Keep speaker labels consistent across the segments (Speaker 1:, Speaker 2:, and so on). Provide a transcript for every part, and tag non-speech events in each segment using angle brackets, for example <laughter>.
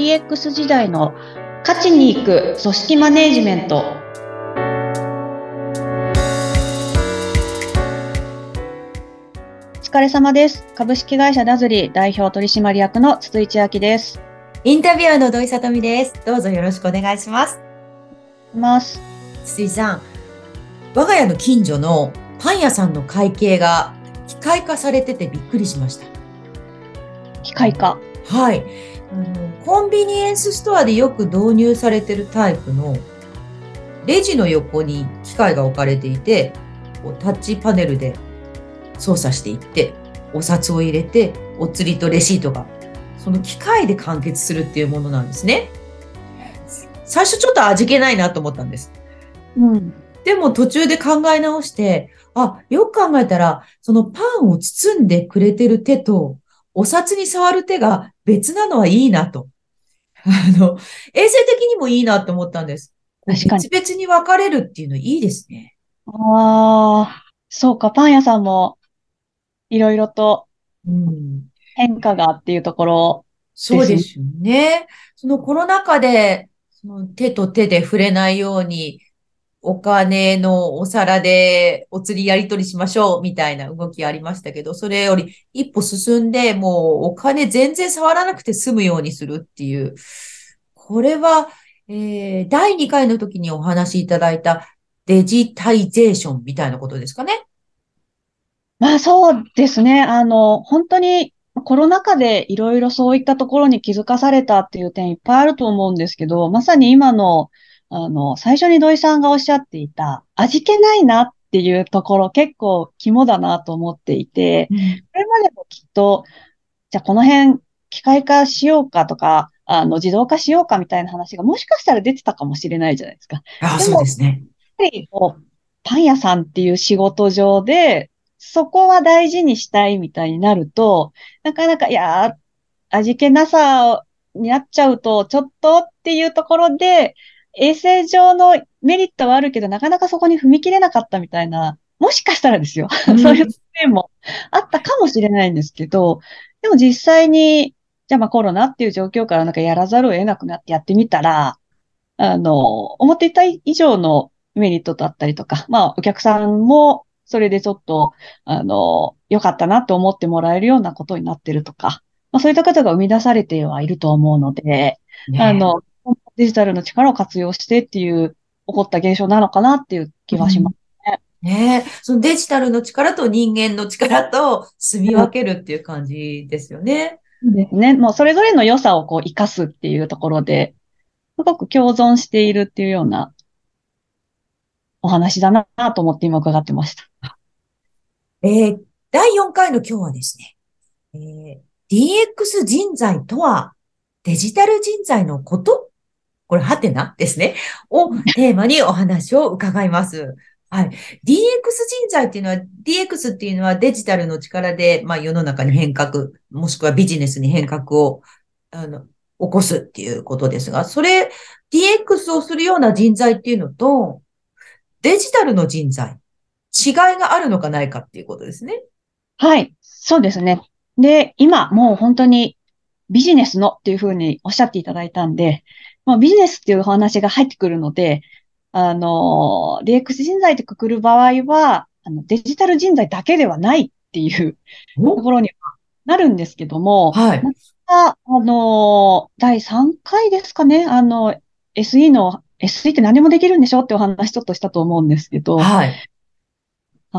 Speaker 1: DX 時代の価値に行く組織マネジメント。お疲れ様です。株式会社ダズリー代表取締役の筒井千明です。
Speaker 2: インタビュアーの土井さとみです。どうぞよろしくお願いします。
Speaker 1: ます。
Speaker 2: 筒井さん我が家の近所のパン屋さんの会計が機械化されててびっくりしました。
Speaker 1: 機械化。
Speaker 2: はいあのコンビニエンスストアでよく導入されてるタイプのレジの横に機械が置かれていてこうタッチパネルで操作していってお札を入れてお釣りとレシートがその機械で完結するっていうものなんですね。最初ちょっと味気ないなと思ったんです。
Speaker 1: うん、
Speaker 2: でも途中で考え直して、あ、よく考えたら、そのパンを包んでくれてる手と、お札に触る手が別なのはいいなと。あの、衛生的にもいいなと思ったんです。確かに。別々に分かれるっていうのいいですね。
Speaker 1: ああ、そうか、パン屋さんもいろいろと変化がっていうところ、
Speaker 2: そうですよね。そのコロナ禍で、その手と手で触れないように、お金のお皿でお釣りやり取りしましょうみたいな動きありましたけど、それより一歩進んで、もうお金全然触らなくて済むようにするっていう。これは、えー、第2回の時にお話しいただいたデジタイゼーションみたいなことですかね。
Speaker 1: まあそうですね。あの、本当にコロナ禍でいろいろそういったところに気づかされたっていう点いっぱいあると思うんですけど、まさに今のあの、最初に土井さんがおっしゃっていた、味気ないなっていうところ結構肝だなと思っていて、うん、これまでもきっと、じゃあこの辺機械化しようかとか、あの、自動化しようかみたいな話がもしかしたら出てたかもしれないじゃないですか。
Speaker 2: ああ、そうですね。
Speaker 1: やっぱりパン屋さんっていう仕事上で、そこは大事にしたいみたいになると、なかなか、いや、味気なさになっちゃうと、ちょっとっていうところで、衛生上のメリットはあるけど、なかなかそこに踏み切れなかったみたいな、もしかしたらですよ。うん、<laughs> そういう面もあったかもしれないんですけど、でも実際に、じゃあまあコロナっていう状況からなんかやらざるを得なくなってやってみたら、あの、思っていた以上のメリットだったりとか、まあお客さんもそれでちょっと、あの、良かったなと思ってもらえるようなことになってるとか、まあそういった方が生み出されてはいると思うので、ね、あの、デジタルの力を活用してっていう、起こった現象なのかなっていう気はしますね。
Speaker 2: うん、ねそのデジタルの力と人間の力と住み分けるっていう感じですよね。
Speaker 1: そうですね。もうそれぞれの良さをこう活かすっていうところで、すごく共存しているっていうようなお話だなと思って今伺ってました。
Speaker 2: えー、第4回の今日はですね、えー、DX 人材とはデジタル人材のことこれ、はてな？ですね。をテーマにお話を伺います。はい。DX 人材っていうのは、DX っていうのはデジタルの力で、まあ世の中に変革、もしくはビジネスに変革を、あの、起こすっていうことですが、それ、DX をするような人材っていうのと、デジタルの人材、違いがあるのかないかっていうことですね。
Speaker 1: はい。そうですね。で、今、もう本当にビジネスのっていうふうにおっしゃっていただいたんで、まあ、ビジネスっていうお話が入ってくるので、あの、DX 人材ってくくる場合は、あのデジタル人材だけではないっていうところにはなるんですけども、
Speaker 2: はい。
Speaker 1: あの、第3回ですかね、あの、SE の、SE って何もできるんでしょってお話ちょっとしたと思うんですけど、
Speaker 2: はい。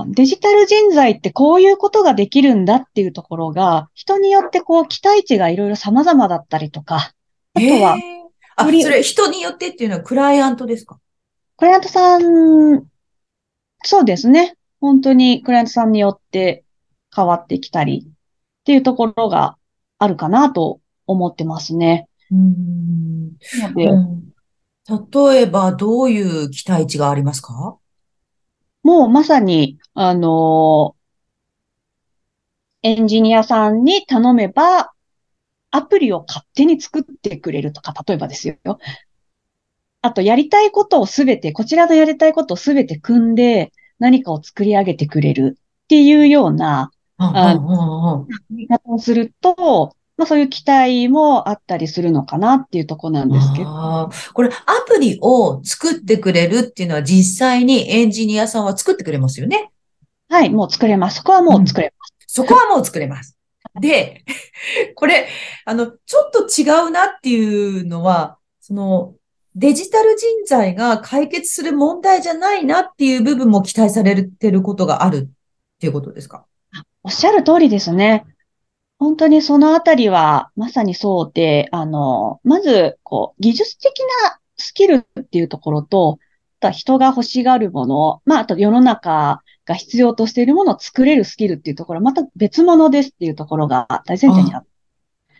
Speaker 1: デジタル人材ってこういうことができるんだっていうところが、人によってこう期待値がいろいろ様々だったりとか、
Speaker 2: あとは、あ、それ人によってっていうのはクライアントですか？
Speaker 1: クライアントさん、そうですね。本当にクライアントさんによって変わってきたりっていうところがあるかなと思ってますね。
Speaker 2: うん、うん、例えばどういう期待値がありますか？
Speaker 1: もうまさに、あのエンジニアさんに頼めば、アプリを勝手に作ってくれるとか、例えばですよ。あと、やりたいことをすべて、こちらのやりたいことをすべて組んで、何かを作り上げてくれるっていうような、あの、言い方をすると、まあそういう期待もあったりするのかなっていうところなんですけど。
Speaker 2: これアプリを作ってくれるっていうのは実際にエンジニアさんは作ってくれますよね。
Speaker 1: はい、もう作れます。そこはもう作れます。
Speaker 2: そこはもう作れます。で、<laughs> これ、あの、ちょっと違うなっていうのは、その、デジタル人材が解決する問題じゃないなっていう部分も期待されてることがあるっていうことですか？
Speaker 1: おっしゃる通りですね。本当にそのあたりはまさにそうで、あの、まず、こう、技術的なスキルっていうところと、人が欲しがるもの、まあ、あと世の中が必要としているものを作れるスキルっていうところは、また別物ですっていうところが大前提にあって。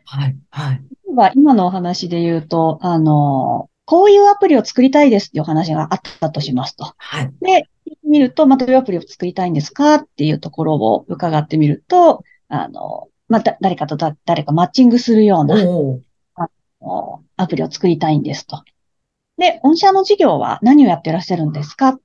Speaker 2: はい、はい。
Speaker 1: 例えば今のお話で言うと、あの、こういうアプリを作りたいですっていうお話があったとしますと。
Speaker 2: はい。
Speaker 1: で、見ると、まあ、どういうアプリを作りたいんですかっていうところを伺ってみると、あの、また、誰かとだ誰かマッチングするようなアプリを作りたいんですと。で、御社の事業は何をやってらっしゃるんですかって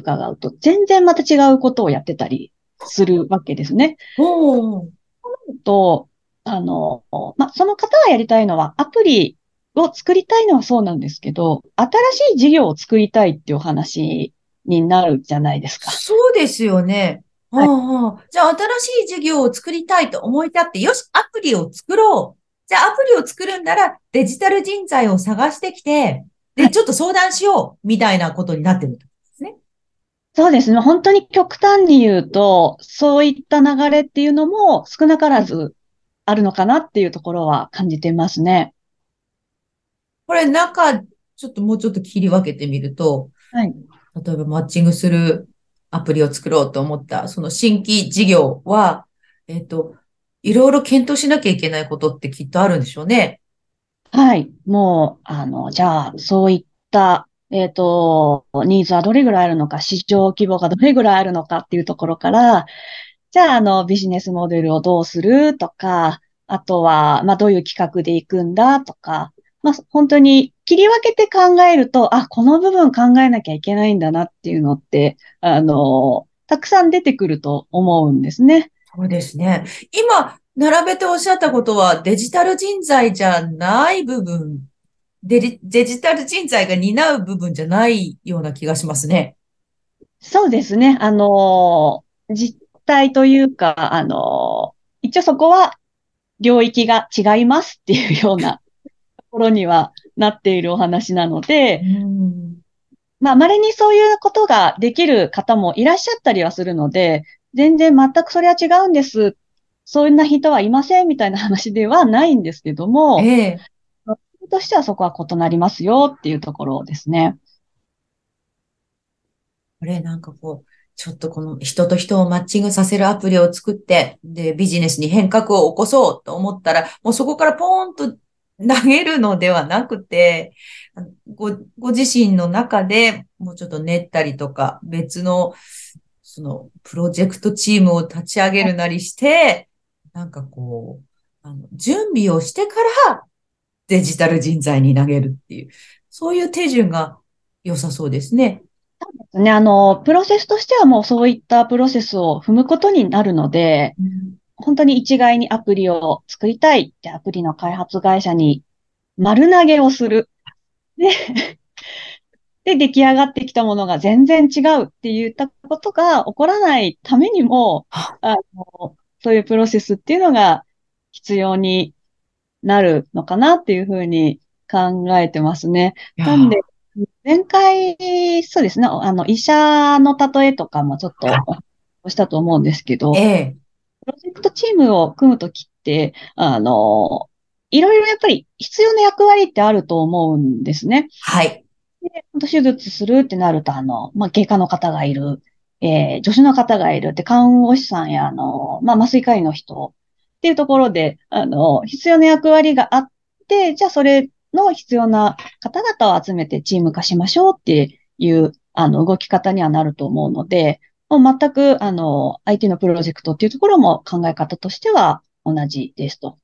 Speaker 1: 伺うと、全然また違うことをやってたりするわけですね。
Speaker 2: おそう
Speaker 1: なると、あの、まあ、その方がやりたいのはアプリを作りたいのはそうなんですけど、新しい事業を作りたいっていうお話になるじゃないですか。
Speaker 2: そうですよね。はい、じゃあ、新しい事業を作りたいと思い立って、よし、アプリを作ろう。じゃあ、アプリを作るんなら、デジタル人材を探してきて、で、ちょっと相談しよう、みたいなことになってるんですね。
Speaker 1: そうですね。本当に極端に言うと、そういった流れっていうのも少なからずあるのかなっていうところは感じてますね。
Speaker 2: これ、中、ちょっともうちょっと切り分けてみると、
Speaker 1: はい。
Speaker 2: 例えばマッチングするアプリを作ろうと思った、その新規事業は、えっ、ー、と、いろいろ検討しなきゃいけないことってきっとあるんでしょうね。
Speaker 1: はい。もう、あの、じゃあ、そういった、えっ、ー、と、ニーズはどれぐらいあるのか、市場規模がどれぐらいあるのかっていうところから、じゃあ、あの、ビジネスモデルをどうするとか、あとは、まあ、どういう企画で行くんだとか、まあ、本当に切り分けて考えると、あ、この部分考えなきゃいけないんだなっていうのって、あの、たくさん出てくると思うんですね。
Speaker 2: そうですね。今、並べておっしゃったことは、デジタル人材じゃない部分、デデジタル人材が担う部分じゃないような気がしますね。
Speaker 1: そうですね。あの、実態というか、あの、一応そこは領域が違いますっていうような <laughs> ころにはなっているお話なので、まあ、稀にそういうことができる方もいらっしゃったりはするので、全然全くそれは違うんです。そんな人はいませんみたいな話ではないんですけども、
Speaker 2: ええ、
Speaker 1: としてはそこは異なりますよっていうところですね。
Speaker 2: これなんかこう、ちょっとこの人と人をマッチングさせるアプリを作って、で、ビジネスに変革を起こそうと思ったら、もうそこからポーンと投げるのではなくて、ご、ご自身の中でもうちょっと練ったりとか、別の、その、プロジェクトチームを立ち上げるなりして、なんかこう、あの、準備をしてからデジタル人材に投げるっていう、そういう手順が良さそうですね。
Speaker 1: そうですね。あの、プロセスとしてはもうそういったプロセスを踏むことになるので、うん本当に一概にアプリを作りたいってアプリの開発会社に丸投げをする。で、<laughs> で、出来上がってきたものが全然違うって言ったことが起こらないためにも、あのそういうプロセスっていうのが必要になるのかなっていうふうに考えてますね。なんで、前回、そうですね、あの、医者の例えとかもちょっとしたと思うんですけど、
Speaker 2: ええ、
Speaker 1: プロジェクトチームを組むときって、あの、いろいろやっぱり必要な役割ってあると思うんですね。
Speaker 2: はい。
Speaker 1: で、手術するってなると、あの、まあ、外科の方がいる、えー、助手の方がいるって、看護師さんや、あの、まあ、麻酔科医の人っていうところで、あの、必要な役割があって、じゃあそれの必要な方々を集めてチーム化しましょうっていう、あの、動き方にはなると思うので、もう全く、あの、IT のプロジェクトっていうところも考え方としては同じですと。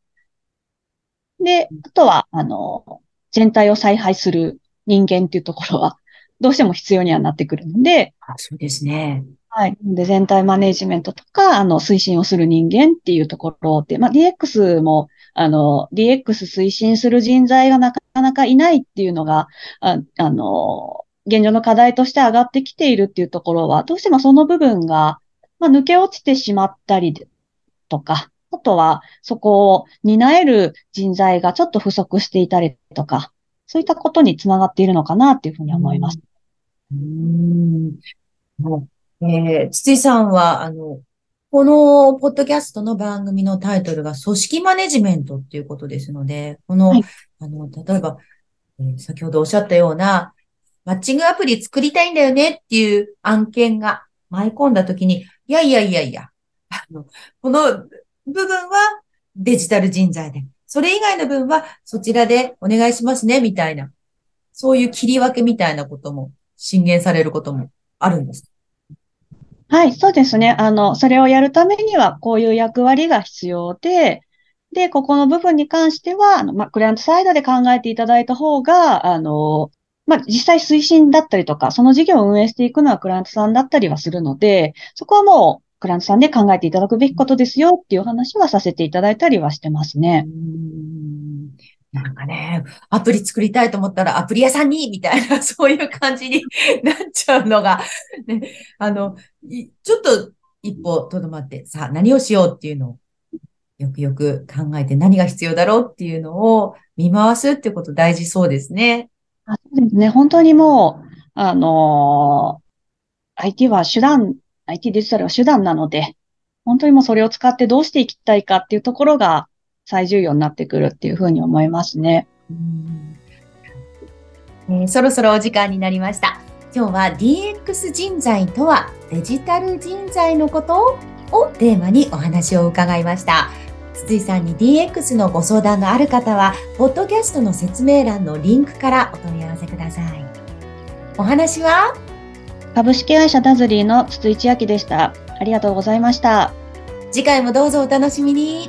Speaker 1: で、あとは、あの、全体を采配する人間っていうところは、どうしても必要にはなってくるので、
Speaker 2: あそうですね。
Speaker 1: はい。で、全体マネジメントとか、あの、推進をする人間っていうところで、まあ、DX も、あの、DX 推進する人材がなかなかいないっていうのが、ああの、現状の課題として上がってきているっていうところは、どうしてもその部分が、まあ、抜け落ちてしまったりとか、あとはそこを担える人材がちょっと不足していたりとか、そういったことにつながっているのかなっていうふうに思います。
Speaker 2: うん。えー、筒井さんは、あの、このポッドキャストの番組のタイトルが組織マネジメントっていうことですので、この、はい、あの、例えば、えー、先ほどおっしゃったような、マッチングアプリ作りたいんだよねっていう案件が舞い込んだときに、いやいやいやいや、あの、この部分はデジタル人材で、それ以外の分はそちらでお願いしますね、みたいな、そういう切り分けみたいなことも進言されることもあるんです。
Speaker 1: はい、そうですね。あの、それをやるためには、こういう役割が必要で、で、ここの部分に関しては、あの、まあ、クライアントサイドで考えていただいた方が、あの、まあ、実際推進だったりとか、その事業を運営していくのはクライアントさんだったりはするので、そこはもう、クライアントさんで考えていただくべきことですよっていう話はさせていただいたりはしてますね。
Speaker 2: なんかね、アプリ作りたいと思ったらアプリ屋さんにみたいな、そういう感じになっちゃうのが、ね、あの、ちょっと一歩とどまって、さあ何をしようっていうのをよくよく考えて何が必要だろうっていうのを見回すっていうこと大事そうですね。
Speaker 1: あそうですね。本当にもう、あのー、IT は手段、IT デジタルは手段なので、本当にもうそれを使ってどうしていきたいかっていうところが最重要になってくるっていうふうに思いますね。
Speaker 2: えー、そろそろお時間になりました。今日は DX 人材とはデジタル人材のことをテーマにお話を伺いました。筒井さんに DX のご相談がある方は、ポッドキャストの説明欄のリンクからお問い合わせください。お話は？
Speaker 1: 株式会社ダズリーの筒井千秋でした。ありがとうございました。
Speaker 2: 次回もどうぞお楽しみに。